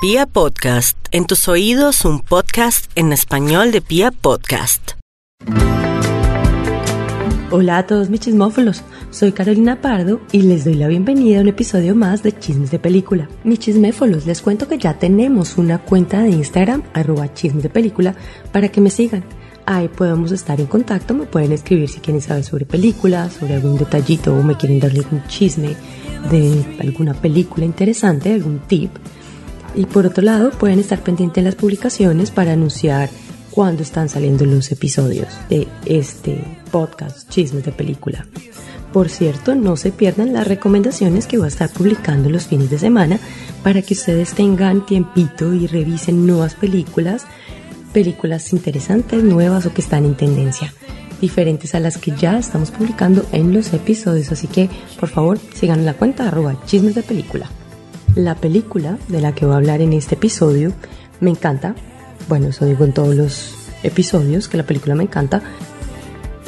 Pia Podcast, en tus oídos un podcast en español de Pia Podcast. Hola a todos mis chismófolos, soy Carolina Pardo y les doy la bienvenida a un episodio más de Chismes de Película. Mis chisméfolos, les cuento que ya tenemos una cuenta de Instagram, arroba chismes de película, para que me sigan. Ahí podemos estar en contacto, me pueden escribir si quieren saber sobre películas, sobre algún detallito o me quieren darle algún chisme de alguna película interesante, algún tip. Y por otro lado, pueden estar pendientes de las publicaciones para anunciar cuándo están saliendo los episodios de este podcast Chismes de Película. Por cierto, no se pierdan las recomendaciones que voy a estar publicando los fines de semana para que ustedes tengan tiempito y revisen nuevas películas, películas interesantes, nuevas o que están en tendencia, diferentes a las que ya estamos publicando en los episodios. Así que, por favor, sigan la cuenta arroba chismes de película. La película de la que voy a hablar en este episodio me encanta. Bueno, eso digo en todos los episodios, que la película me encanta.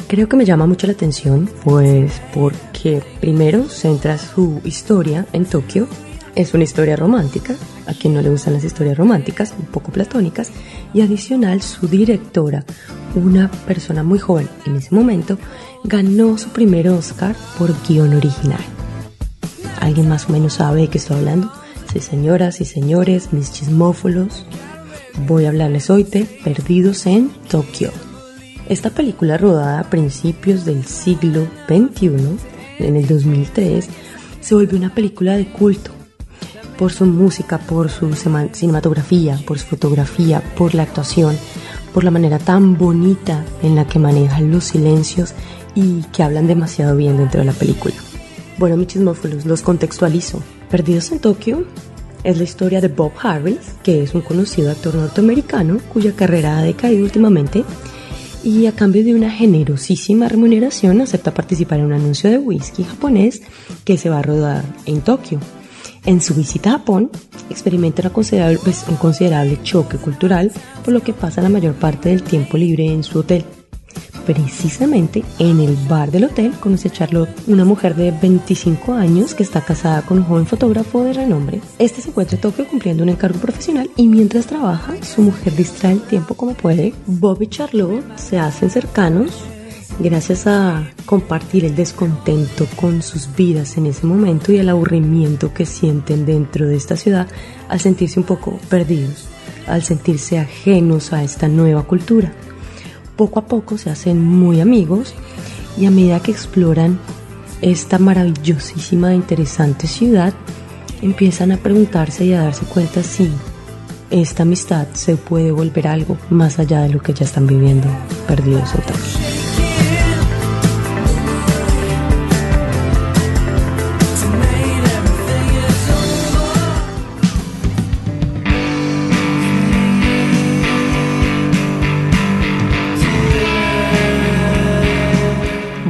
Creo que me llama mucho la atención, pues porque primero centra su historia en Tokio. Es una historia romántica, a quien no le gustan las historias románticas, un poco platónicas, y adicional su directora, una persona muy joven en ese momento, ganó su primer Oscar por guion original. ¿Alguien más o menos sabe de qué estoy hablando? Sí, señoras y señores, mis chismófolos, voy a hablarles hoy de Perdidos en Tokio. Esta película rodada a principios del siglo XXI, en el 2003, se volvió una película de culto por su música, por su cinematografía, por su fotografía, por la actuación, por la manera tan bonita en la que manejan los silencios y que hablan demasiado bien dentro de la película. Bueno, mis chismófilos, los contextualizo. Perdidos en Tokio es la historia de Bob Harris, que es un conocido actor norteamericano cuya carrera ha decaído últimamente y a cambio de una generosísima remuneración acepta participar en un anuncio de whisky japonés que se va a rodar en Tokio. En su visita a Japón, experimenta pues, un considerable choque cultural, por lo que pasa la mayor parte del tiempo libre en su hotel. Precisamente en el bar del hotel conoce a Charlotte, una mujer de 25 años que está casada con un joven fotógrafo de renombre. Este se encuentra en Tokio cumpliendo un encargo profesional y mientras trabaja, su mujer distrae el tiempo como puede. Bob y Charlotte se hacen cercanos gracias a compartir el descontento con sus vidas en ese momento y el aburrimiento que sienten dentro de esta ciudad al sentirse un poco perdidos, al sentirse ajenos a esta nueva cultura poco a poco se hacen muy amigos y a medida que exploran esta maravillosísima e interesante ciudad, empiezan a preguntarse y a darse cuenta si esta amistad se puede volver algo más allá de lo que ya están viviendo perdidos otros.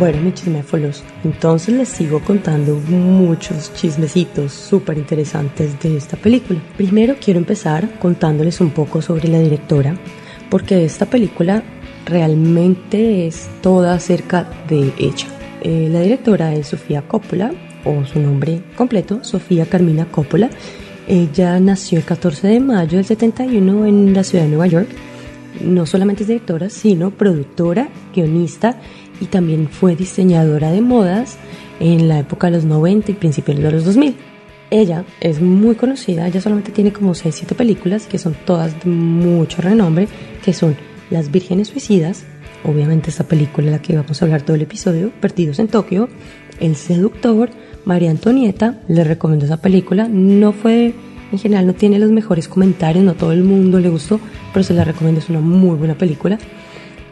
Bueno, mis chisméfolos, entonces les sigo contando muchos chismecitos súper interesantes de esta película. Primero quiero empezar contándoles un poco sobre la directora, porque esta película realmente es toda acerca de ella. Eh, la directora es Sofía Coppola, o su nombre completo, Sofía Carmina Coppola. Ella nació el 14 de mayo del 71 en la ciudad de Nueva York. No solamente es directora, sino productora, guionista y también fue diseñadora de modas en la época de los 90 y principios de los 2000. Ella es muy conocida, ella solamente tiene como 6-7 películas que son todas de mucho renombre, que son Las Vírgenes Suicidas, obviamente esta película de la que vamos a hablar todo el episodio, Perdidos en Tokio, El Seductor, María Antonieta, les recomiendo esa película, no fue, en general no tiene los mejores comentarios, no todo el mundo le gustó, pero se la recomiendo, es una muy buena película.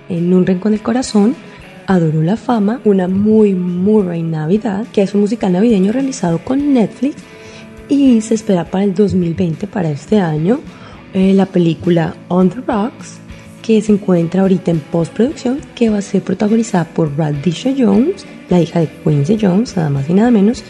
En un rincón del corazón, Adoro la Fama, una muy muy Navidad, que es un musical navideño realizado con Netflix y se espera para el 2020, para este año, eh, la película On the Rocks, que se encuentra ahorita en postproducción, que va a ser protagonizada por Radisha Jones, la hija de Quincy Jones, nada más y nada menos.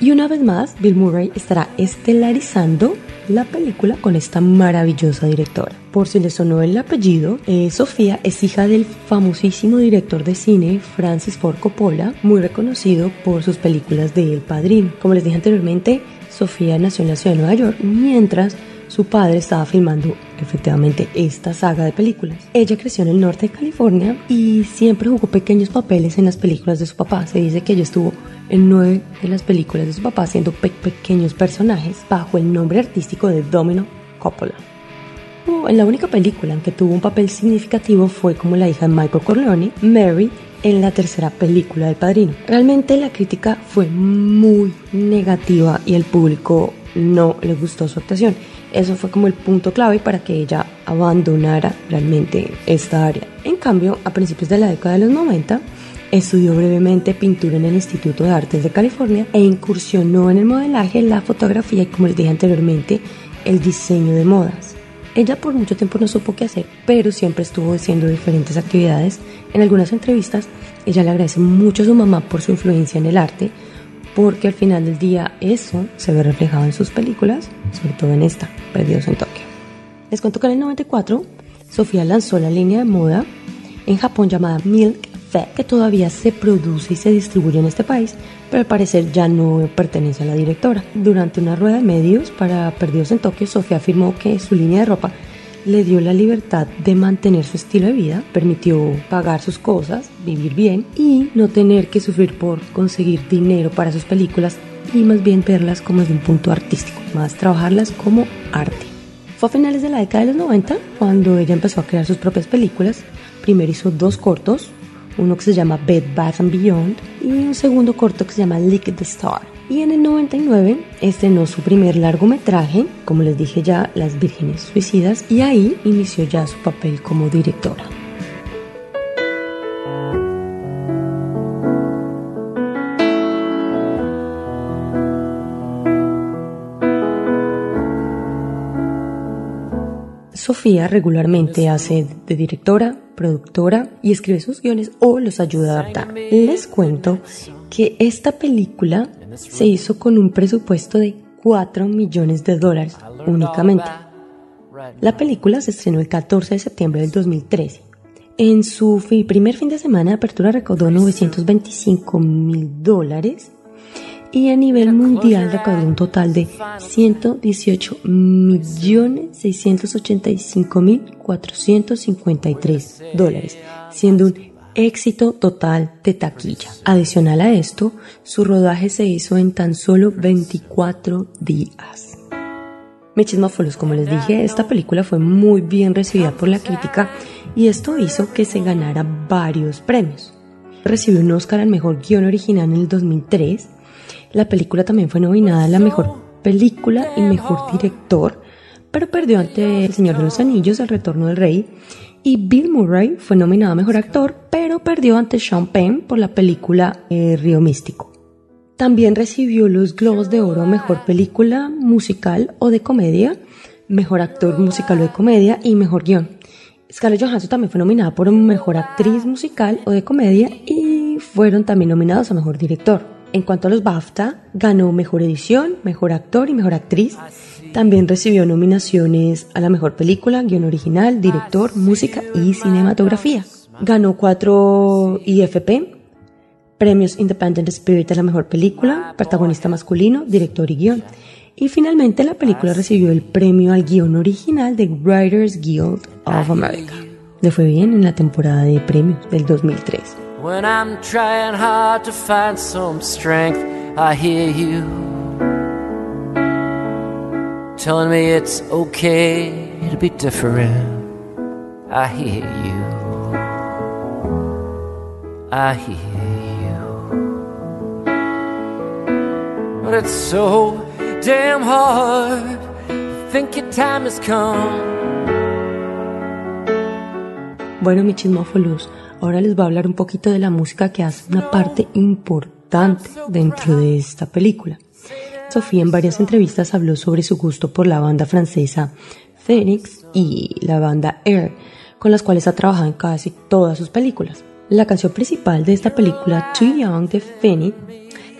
Y una vez más, Bill Murray estará estelarizando la película con esta maravillosa directora. Por si le sonó el apellido, eh, Sofía es hija del famosísimo director de cine Francis Ford Coppola, muy reconocido por sus películas de El Padrino. Como les dije anteriormente, Sofía nació en la ciudad de Nueva York, mientras su padre estaba filmando efectivamente esta saga de películas. Ella creció en el norte de California y siempre jugó pequeños papeles en las películas de su papá. Se dice que ella estuvo en nueve de las películas de su papá haciendo pequeños personajes bajo el nombre artístico de Domino Coppola. En la única película en que tuvo un papel significativo fue como la hija de Michael Corleone, Mary, en la tercera película del Padrino. Realmente la crítica fue muy negativa y el público no le gustó su actuación. Eso fue como el punto clave para que ella abandonara realmente esta área. En cambio, a principios de la década de los 90, estudió brevemente pintura en el Instituto de Artes de California e incursionó en el modelaje, la fotografía y, como les dije anteriormente, el diseño de modas. Ella por mucho tiempo no supo qué hacer, pero siempre estuvo haciendo diferentes actividades. En algunas entrevistas, ella le agradece mucho a su mamá por su influencia en el arte, porque al final del día eso se ve reflejado en sus películas, sobre todo en esta, Perdidos en Tokio. Les cuento que en el 94, Sofía lanzó la línea de moda en Japón llamada Milk que todavía se produce y se distribuye en este país, pero al parecer ya no pertenece a la directora. Durante una rueda de medios para Perdidos en Tokio, Sofía afirmó que su línea de ropa le dio la libertad de mantener su estilo de vida, permitió pagar sus cosas, vivir bien y no tener que sufrir por conseguir dinero para sus películas y más bien verlas como desde un punto artístico, más trabajarlas como arte. Fue a finales de la década de los 90 cuando ella empezó a crear sus propias películas. Primero hizo dos cortos, uno que se llama Bed Bath and Beyond y un segundo corto que se llama Lick the Star. Y en el 99 estrenó su primer largometraje, como les dije ya, Las Vírgenes Suicidas, y ahí inició ya su papel como directora. Sofía regularmente hace de directora, productora y escribe sus guiones o los ayuda a adaptar. Les cuento que esta película se hizo con un presupuesto de 4 millones de dólares únicamente. La película se estrenó el 14 de septiembre del 2013. En su primer fin de semana de apertura recaudó 925 mil dólares y a nivel mundial recaudó un total de 118.685.453 dólares, siendo un éxito total de taquilla. Adicional a esto, su rodaje se hizo en tan solo 24 días. Michismófolos, como les dije, esta película fue muy bien recibida por la crítica y esto hizo que se ganara varios premios. Recibió un Oscar al mejor guion original en el 2003 la película también fue nominada a la mejor película y mejor director, pero perdió ante El Señor de los Anillos, El Retorno del Rey. Y Bill Murray fue nominado a mejor actor, pero perdió ante Sean Penn por la película eh, Río Místico. También recibió los Globos de Oro a Mejor Película Musical o de Comedia, Mejor Actor Musical o de Comedia y Mejor Guión. Scarlett Johansson también fue nominada por Mejor Actriz Musical o de Comedia y fueron también nominados a Mejor Director. En cuanto a los BAFTA, ganó Mejor Edición, Mejor Actor y Mejor Actriz. También recibió nominaciones a la Mejor Película, Guión Original, Director, Música y Cinematografía. Ganó cuatro IFP, Premios Independent Spirit a la Mejor Película, Protagonista Masculino, Director y Guión. Y finalmente la película recibió el premio al guion original de Writers Guild of America. Le fue bien en la temporada de premios del 2003. When I'm trying hard to find some strength, I hear you telling me it's okay to be different. I hear you. I hear you. But it's so damn hard to think your time has come. Bueno, mi chismófolos. Ahora les voy a hablar un poquito de la música que hace una parte importante dentro de esta película. Sofía en varias entrevistas habló sobre su gusto por la banda francesa Phoenix y la banda Air, con las cuales ha trabajado en casi todas sus películas. La canción principal de esta película, Too Young de Phoenix,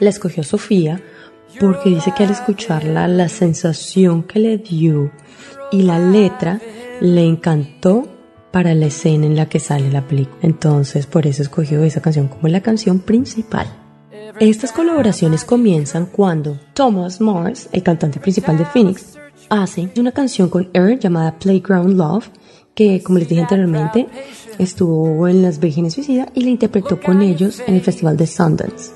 la escogió Sofía porque dice que al escucharla la sensación que le dio y la letra le encantó para la escena en la que sale la película. Entonces, por eso escogió esa canción como la canción principal. Estas colaboraciones comienzan cuando Thomas Mars, el cantante principal de Phoenix, hace una canción con Air llamada Playground Love, que como les dije anteriormente, estuvo en Las Vírgenes Suicida y la interpretó con ellos en el Festival de Sundance.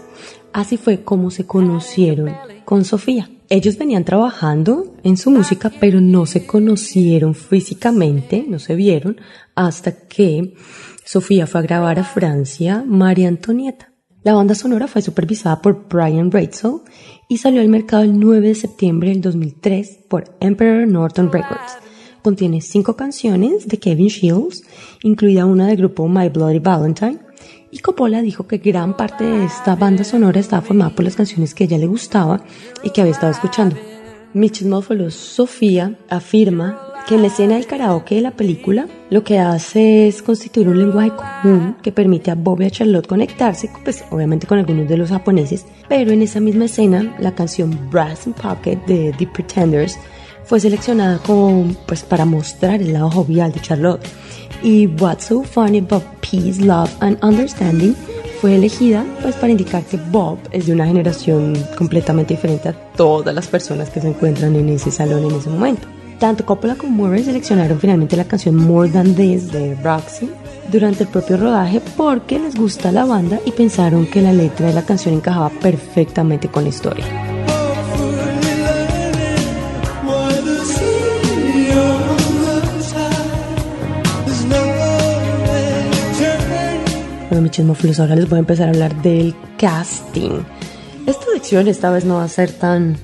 Así fue como se conocieron con Sofía. Ellos venían trabajando en su música, pero no se conocieron físicamente, no se vieron, hasta que Sofía fue a grabar a Francia María Antonieta. La banda sonora fue supervisada por Brian Ratzel y salió al mercado el 9 de septiembre del 2003 por Emperor Norton Records. Contiene cinco canciones de Kevin Shields, incluida una del grupo My Bloody Valentine, y Coppola dijo que gran parte de esta banda sonora estaba formada por las canciones que ella le gustaba y que había estado escuchando. Mi chismófilo Sofía afirma que en la escena del karaoke de la película lo que hace es constituir un lenguaje común que permite a Bob y a Charlotte conectarse, pues obviamente con algunos de los japoneses, pero en esa misma escena la canción Brass in Pocket de The Pretenders fue seleccionada como pues para mostrar el lado jovial de Charlotte y What's So Funny About Peace, Love and Understanding fue elegida pues para indicar que Bob es de una generación completamente diferente a todas las personas que se encuentran en ese salón en ese momento. Tanto Coppola como Murray seleccionaron finalmente la canción More Than This de Roxy durante el propio rodaje porque les gusta la banda y pensaron que la letra de la canción encajaba perfectamente con la historia. Bueno, mi ahora les voy a empezar a hablar del casting. Esta lección esta vez no va a ser tan,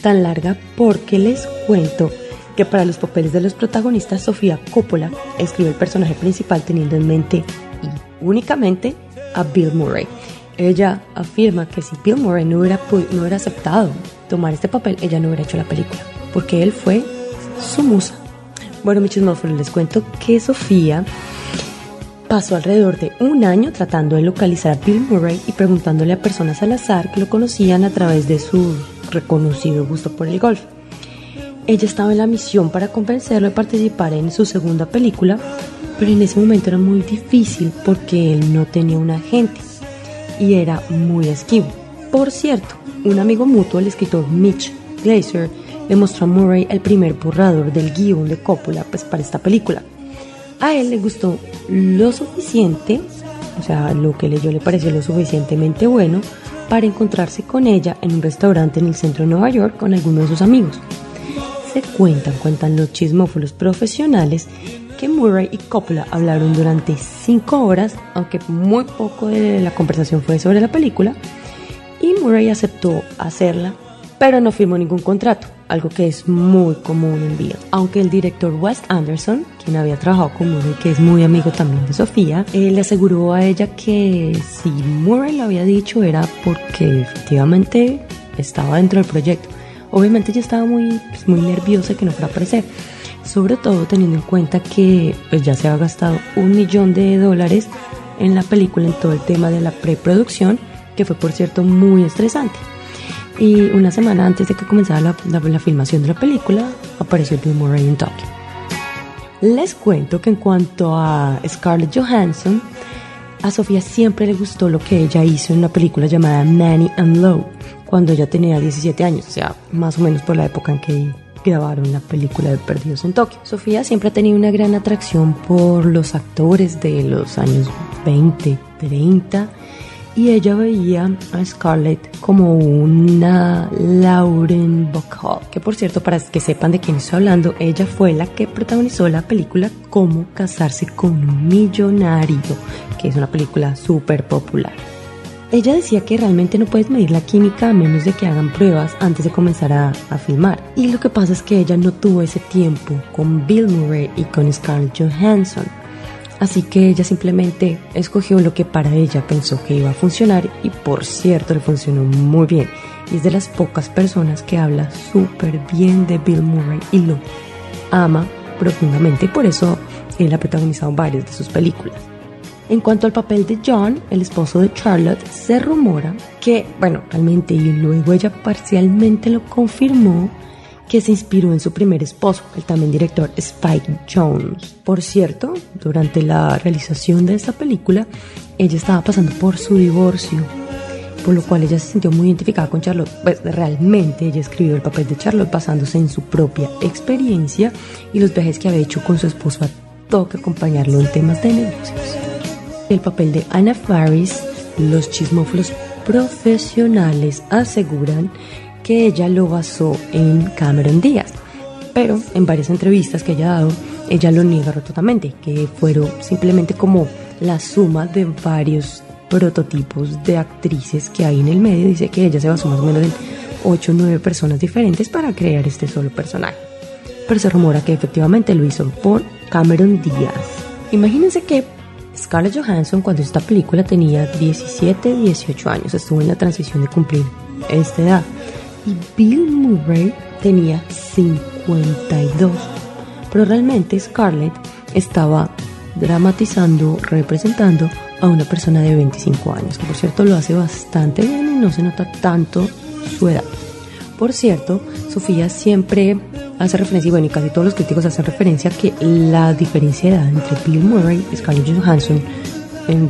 tan larga porque les cuento que para los papeles de los protagonistas Sofía Coppola escribe el personaje principal teniendo en mente y únicamente a Bill Murray. Ella afirma que si Bill Murray no hubiera, no hubiera aceptado tomar este papel, ella no hubiera hecho la película, porque él fue su musa. Bueno, mis chismófilos, les cuento que Sofía Pasó alrededor de un año tratando de localizar a Bill Murray y preguntándole a personas al azar que lo conocían a través de su reconocido gusto por el golf. Ella estaba en la misión para convencerlo de participar en su segunda película, pero en ese momento era muy difícil porque él no tenía un agente y era muy esquivo. Por cierto, un amigo mutuo, el escritor Mitch Glazer, le mostró a Murray el primer borrador del guion de Coppola pues, para esta película a él le gustó lo suficiente, o sea, lo que leyó le pareció lo suficientemente bueno para encontrarse con ella en un restaurante en el centro de Nueva York con algunos de sus amigos. Se cuentan, cuentan los chismófolos profesionales que Murray y Coppola hablaron durante cinco horas, aunque muy poco de la conversación fue sobre la película, y Murray aceptó hacerla, pero no firmó ningún contrato algo que es muy común en Bill. Aunque el director Wes Anderson, quien había trabajado con Murray, que es muy amigo también de Sofía, eh, le aseguró a ella que si Murray lo había dicho era porque efectivamente estaba dentro del proyecto. Obviamente ella estaba muy, pues, muy nerviosa que no fuera a aparecer, sobre todo teniendo en cuenta que pues, ya se ha gastado un millón de dólares en la película en todo el tema de la preproducción, que fue por cierto muy estresante. Y una semana antes de que comenzara la, filmación de la película, apareció Bill Murray en Tokio. Les cuento que en cuanto a Scarlett Johansson, a Sofía siempre le gustó lo que ella hizo en una película llamada Manny and Lowe, cuando ella tenía 17 años, o sea, más o menos por la época en que grabaron la película de Perdidos en Tokio. Sofía siempre ha tenido una gran atracción por los actores de los años 20, 30 y ella veía a Scarlett como una Lauren Bacall, que por cierto, para que sepan de quién estoy hablando, ella fue la que protagonizó la película Cómo casarse con un millonario, que es una película súper popular. Ella decía que realmente no puedes medir la química a menos de que hagan pruebas antes de comenzar a, a, filmar. Y lo que pasa es que ella no tuvo ese tiempo con Bill Murray y con Scarlett Johansson. Así que ella simplemente escogió lo que para ella pensó que iba a funcionar y por cierto le funcionó muy bien. Y es de las pocas personas que habla súper bien de Bill Murray y lo ama profundamente y por eso él ha protagonizado varias de sus películas. En cuanto al papel de John, el esposo de Charlotte, se rumora que, bueno, realmente y luego ella parcialmente lo confirmó, que se inspiró en su primer esposo, el también director Spike Jones. Por cierto, durante la realización de esta película, ella estaba pasando por su divorcio por lo cual ella se sintió muy identificada con Charlotte. Pues realmente ella escribió el papel de Charlotte basándose en su propia experiencia y los viajes que había hecho con su esposo a toque acompañarlo en temas de negocios. El papel de Anna Faris, los chismófilos profesionales aseguran que ella lo basó en Cameron Díaz, pero en varias entrevistas que ella ha dado, ella lo niega rotundamente, que fueron simplemente como la suma de varios prototipos de actrices que hay en el medio. Dice que ella se basó más o menos en 8 o 9 personas diferentes para crear este solo personaje. Pero se rumora que efectivamente lo hizo por Cameron Díaz. Imagínense que Scarlett Johansson cuando esta película tenía 17, 18 años, estuvo en la transición de cumplir esta edad. Y Bill Murray tenía 52. Pero realmente Scarlett estaba dramatizando, representando a una persona de 25 años, que por cierto lo hace bastante bien y no se nota tanto su edad. Por cierto, Sofía siempre hace referencia, y bueno, y casi todos los críticos hacen referencia a que la diferencia de edad entre Bill Murray y Scarlett Johansson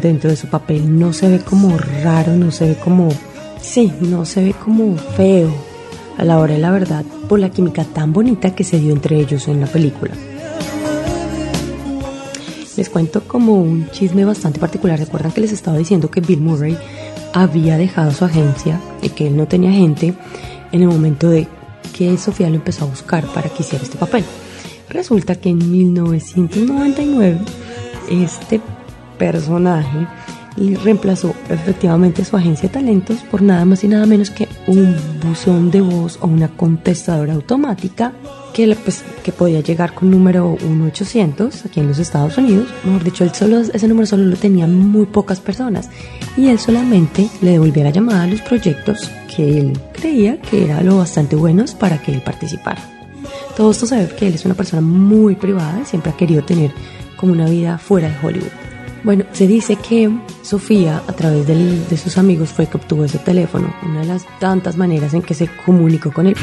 dentro de su papel no se ve como raro, no se ve como, sí, no se ve como feo a la hora de la verdad por la química tan bonita que se dio entre ellos en la película. Les cuento como un chisme bastante particular. Recuerdan que les estaba diciendo que Bill Murray había dejado su agencia y que él no tenía gente en el momento de que Sofía lo empezó a buscar para que hiciera este papel. Resulta que en 1999 este personaje reemplazó efectivamente su agencia de talentos por nada más y nada menos que un buzón de voz o una contestadora automática que, pues, que podía llegar con número 1800 aquí en los Estados Unidos. Mejor dicho, él solo, ese número solo lo tenían muy pocas personas y él solamente le devolvía la llamada a los proyectos que él creía que eran lo bastante buenos para que él participara. Todo esto sabe que él es una persona muy privada y siempre ha querido tener como una vida fuera de Hollywood. Bueno, se dice que Sofía, a través de sus amigos, fue que obtuvo ese teléfono, una de las tantas maneras en que se comunicó con él.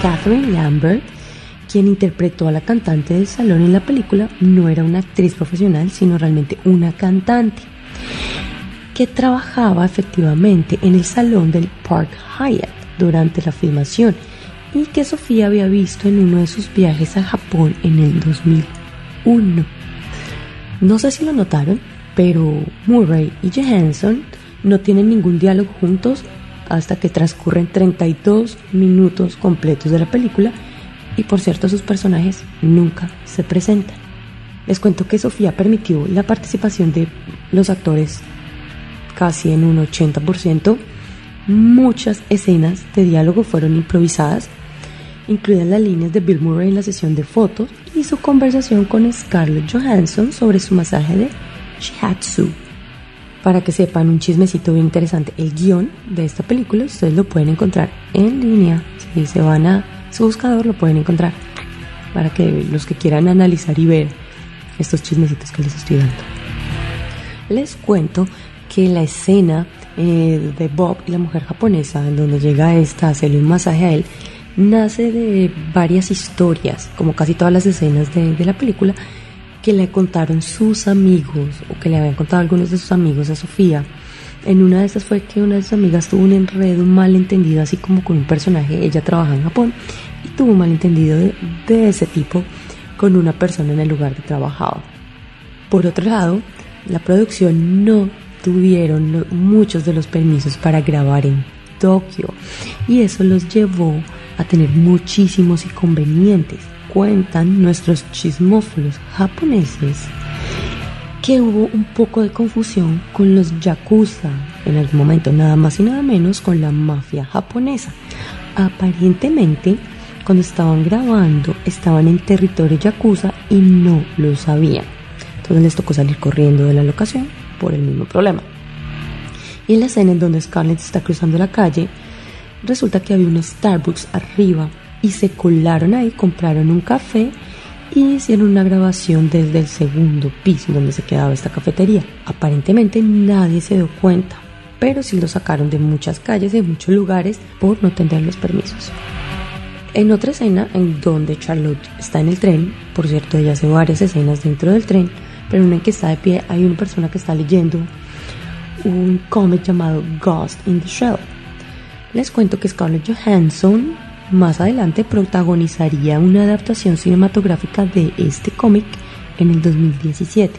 Catherine Lambert, quien interpretó a la cantante del salón en la película, no era una actriz profesional, sino realmente una cantante que trabajaba efectivamente en el salón del Park Hyatt durante la filmación y que Sofía había visto en uno de sus viajes a Japón en el 2001. No sé si lo notaron, pero Murray y Johansson no tienen ningún diálogo juntos hasta que transcurren 32 minutos completos de la película y por cierto sus personajes nunca se presentan. Les cuento que Sofía permitió la participación de los actores casi en un 80%. Muchas escenas de diálogo fueron improvisadas, incluidas las líneas de Bill Murray en la sesión de fotos y su conversación con Scarlett Johansson sobre su masaje de shiatsu para que sepan un chismecito bien interesante. El guion de esta película ustedes lo pueden encontrar en línea. Si se van a su buscador lo pueden encontrar. Para que los que quieran analizar y ver estos chismecitos que les estoy dando. Les cuento que la escena eh, de Bob y la mujer japonesa, en donde llega esta a hacerle un masaje a él, nace de varias historias, como casi todas las escenas de, de la película, que le contaron sus amigos o que le habían contado algunos de sus amigos a Sofía. En una de esas fue que una de sus amigas tuvo un enredo, un malentendido, así como con un personaje. Ella trabaja en Japón y tuvo un malentendido de, de ese tipo con una persona en el lugar de trabajaba. Por otro lado, la producción no tuvieron muchos de los permisos para grabar en Tokio y eso los llevó a tener muchísimos inconvenientes cuentan nuestros chismófilos japoneses que hubo un poco de confusión con los yakuza en algún momento, nada más y nada menos con la mafia japonesa. Aparentemente, cuando estaban grabando, estaban en territorio yakuza y no lo sabían. Entonces les tocó salir corriendo de la locación por el mismo problema. Y en la escena en donde Scarlett está cruzando la calle, resulta que había un Starbucks arriba y se colaron ahí, compraron un café y hicieron una grabación desde el segundo piso donde se quedaba esta cafetería. Aparentemente nadie se dio cuenta, pero sí lo sacaron de muchas calles, de muchos lugares, por no tener los permisos. En otra escena en donde Charlotte está en el tren, por cierto, ella hace varias escenas dentro del tren, pero una que está de pie hay una persona que está leyendo un cómic llamado Ghost in the Shell. Les cuento que Scarlett Johansson más adelante protagonizaría una adaptación cinematográfica de este cómic en el 2017,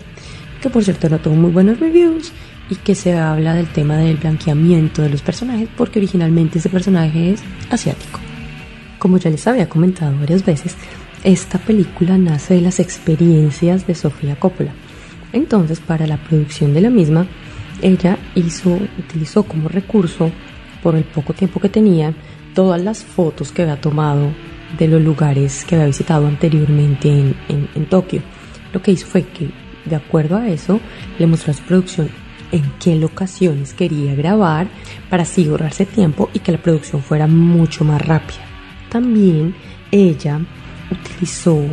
que por cierto no tuvo muy buenos reviews y que se habla del tema del blanqueamiento de los personajes porque originalmente ese personaje es asiático. Como ya les había comentado varias veces, esta película nace de las experiencias de Sofía Coppola. Entonces, para la producción de la misma, ella hizo, utilizó como recurso, por el poco tiempo que tenía, todas las fotos que había tomado de los lugares que había visitado anteriormente en, en Tokio. Lo que hizo fue que, de acuerdo a eso, le mostró a su producción en qué locaciones quería grabar para así ahorrarse tiempo y que la producción fuera mucho más rápida. También ella utilizó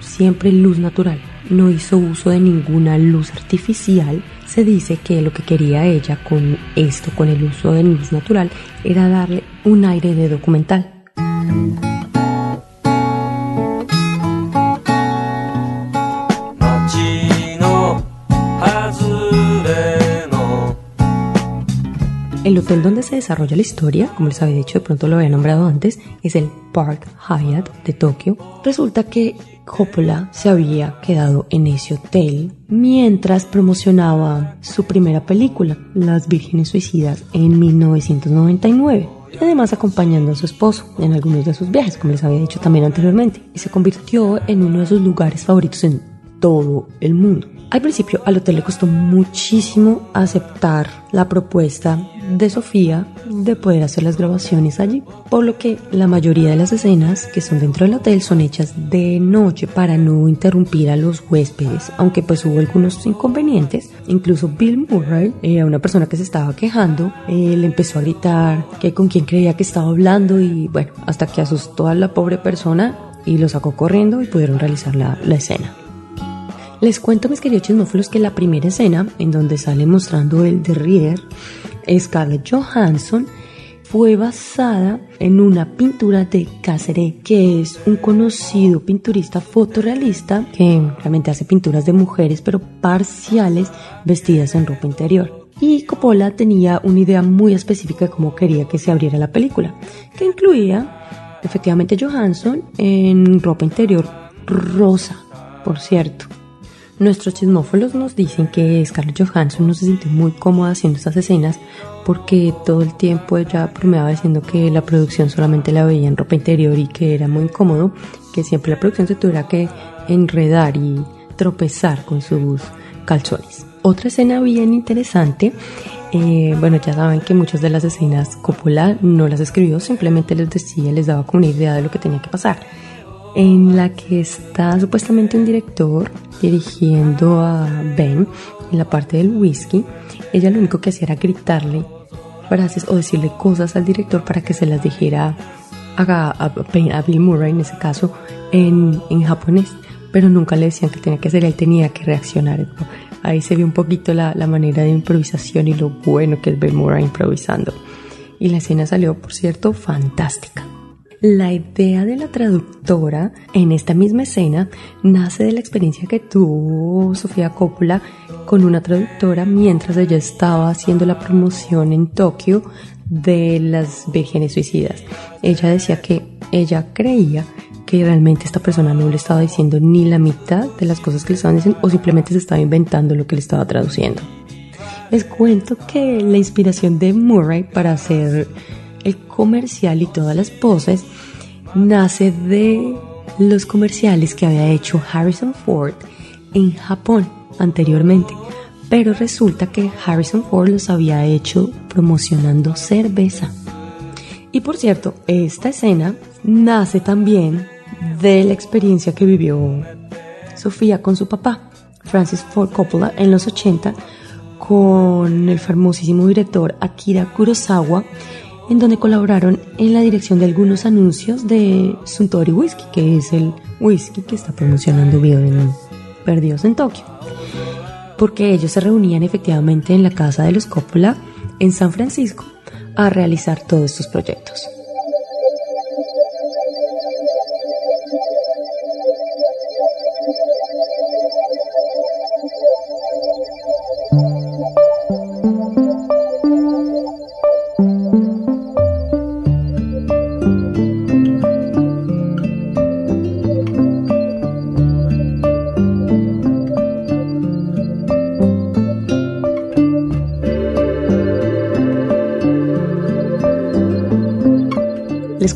siempre luz natural, no hizo uso de ninguna luz artificial. Se dice que lo que quería ella con esto, con el uso de luz natural, era darle un aire de documental. El hotel donde se desarrolla la historia, como les había dicho, de pronto lo había nombrado antes, es el Park Hyatt de Tokio. Resulta que Coppola se había quedado en ese hotel mientras promocionaba su primera película, Las Vírgenes Suicidas, en 1999 y además acompañando a su esposo en algunos de sus viajes, como les había dicho también anteriormente, y se convirtió en uno de sus lugares favoritos en todo el mundo. Al principio al hotel le costó muchísimo aceptar la propuesta de Sofía de poder hacer las grabaciones allí, por lo que la mayoría de las escenas que son dentro del hotel son hechas de noche para no interrumpir a los huéspedes, aunque pues hubo algunos inconvenientes, incluso Bill Murray, era una persona que se estaba quejando, él empezó a gritar que con quién creía que estaba hablando y bueno, hasta que asustó a la pobre persona y lo sacó corriendo y pudieron realizar la escena. Les cuento, mis queridos chismófilos, que la primera escena en donde sale mostrando el de Rieder, Scarlett Johansson, fue basada en una pintura de Casseret, que es un conocido pinturista fotorrealista que realmente hace pinturas de mujeres, pero parciales, vestidas en ropa interior. Y Coppola tenía una idea muy específica de cómo quería que se abriera la película, que incluía efectivamente Johansson en ropa interior rosa, por cierto. Nuestros chismófolos nos dicen que Scarlett Johansson no se sintió muy cómoda haciendo estas escenas porque todo el tiempo ella bromeaba diciendo que la producción solamente la veía en ropa interior y que era muy incómodo, que siempre la producción se tuviera que enredar y tropezar con sus calzones. Otra escena bien interesante, eh, bueno ya saben que muchas de las escenas Coppola no las escribió, simplemente les decía, les daba como una idea de lo que tenía que pasar en la que está supuestamente un director dirigiendo a Ben en la parte del whisky. Ella lo único que hacía era gritarle frases o decirle cosas al director para que se las dijera a, a, Bill Murray en ese caso en, en, japonés, pero nunca le decían que tenía que hacer, él tenía que reaccionar. Ahí se vio un poquito la, la manera de improvisación y lo bueno que es Bill Murray improvisando. Y la escena salió, por cierto, fantástica. La idea de la traductora en esta misma escena nace de la experiencia que tuvo Sofía Coppola con una traductora mientras ella estaba haciendo la promoción en Tokio de las vírgenes suicidas. Ella decía que ella creía que realmente esta persona no le estaba diciendo ni la mitad de las cosas que le estaban diciendo o simplemente se estaba inventando lo que le estaba traduciendo. Les cuento que la inspiración de Murray para hacer comercial y todas las poses nace de los comerciales que había hecho Harrison Ford en Japón anteriormente. Pero resulta que Harrison Ford los había hecho promocionando cerveza. Y por cierto, esta escena nace también de la experiencia que vivió Sofía con su papá, Francis Ford Coppola, en los 80, con el famosísimo director Akira Kurosawa en donde colaboraron en la dirección de algunos anuncios de Suntory Whisky, que es el whisky que está promocionando en Perdidos en Tokio. Porque ellos se reunían efectivamente en la casa de los Coppola en San Francisco a realizar todos estos proyectos.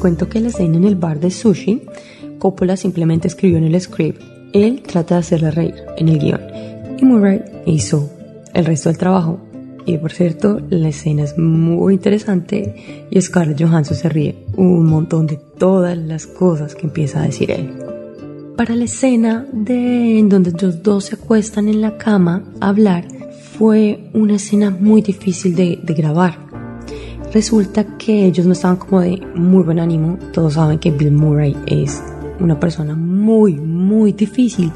Cuento que la escena en el bar de sushi, Coppola simplemente escribió en el script, él trata de hacerla reír en el guion y Murray hizo el resto del trabajo. Y por cierto, la escena es muy interesante y Scarlett Johansson se ríe un montón de todas las cosas que empieza a decir él. Para la escena de en donde los dos se acuestan en la cama a hablar, fue una escena muy difícil de, de grabar. Resulta que ellos no estaban como de muy buen ánimo. Todos saben que Bill Murray es una persona muy, muy difícil.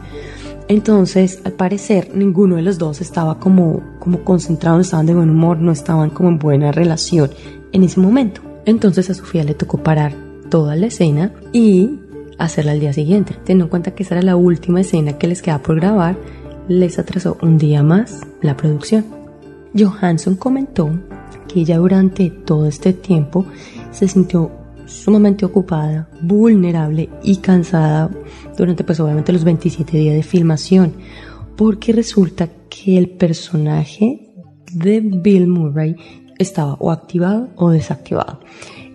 Entonces, al parecer, ninguno de los dos estaba como, como concentrado, no estaban de buen humor, no estaban como en buena relación en ese momento. Entonces a Sofía le tocó parar toda la escena y hacerla al día siguiente. Teniendo en cuenta que esa era la última escena que les quedaba por grabar, les atrasó un día más la producción. Johansson comentó que ella durante todo este tiempo se sintió sumamente ocupada, vulnerable y cansada durante pues obviamente los 27 días de filmación, porque resulta que el personaje de Bill Murray estaba o activado o desactivado.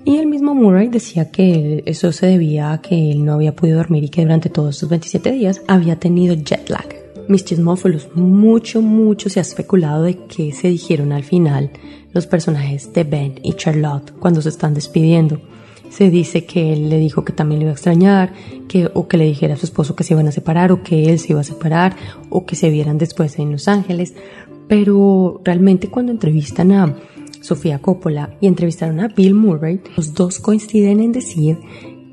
Y el mismo Murray decía que eso se debía a que él no había podido dormir y que durante todos estos 27 días había tenido jet lag. Mis chismófilos, mucho, mucho se ha especulado de que se dijeron al final los personajes de Ben y Charlotte cuando se están despidiendo. Se dice que él le dijo que también le iba a extrañar, que, o que le dijera a su esposo que se iban a separar, o que él se iba a separar, o que se vieran después en Los Ángeles. Pero realmente cuando entrevistan a Sofía Coppola y entrevistaron a Bill Murray, los dos coinciden en decir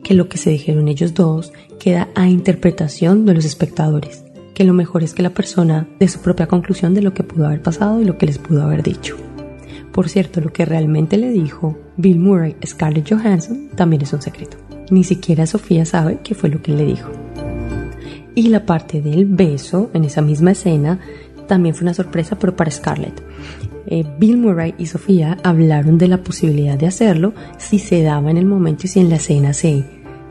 que lo que se dijeron ellos dos queda a interpretación de los espectadores, que lo mejor es que la persona dé su propia conclusión de lo que pudo haber pasado y lo que les pudo haber dicho. Por cierto, lo que realmente le dijo Bill Murray a Scarlett Johansson también es un secreto. Ni siquiera Sofía sabe qué fue lo que le dijo. Y la parte del beso en esa misma escena también fue una sorpresa, pero para Scarlett. Eh, Bill Murray y Sofía hablaron de la posibilidad de hacerlo si se daba en el momento y si en la escena se,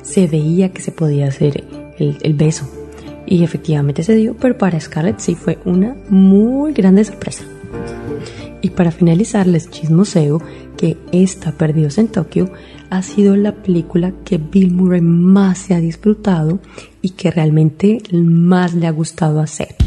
se veía que se podía hacer el, el beso. Y efectivamente se dio, pero para Scarlett sí fue una muy grande sorpresa. Y para finalizar, les chismoseo que esta Perdidos en Tokio ha sido la película que Bill Murray más se ha disfrutado y que realmente más le ha gustado hacer.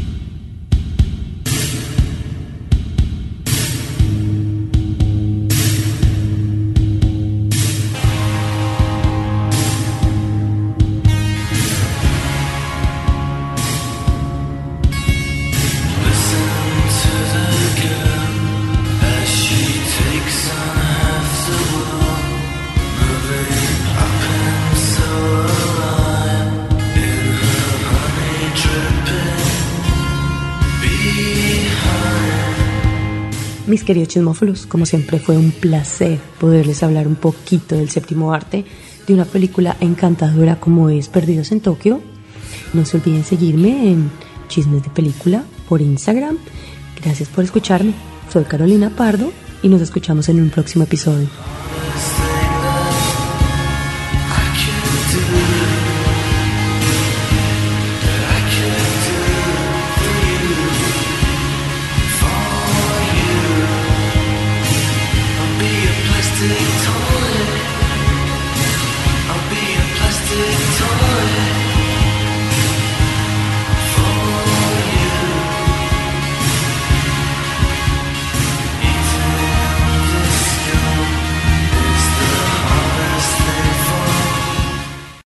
Mis queridos chismófilos, como siempre fue un placer poderles hablar un poquito del séptimo arte de una película encantadora como es Perdidos en Tokio. No se olviden seguirme en Chismes de Película por Instagram. Gracias por escucharme. Soy Carolina Pardo y nos escuchamos en un próximo episodio.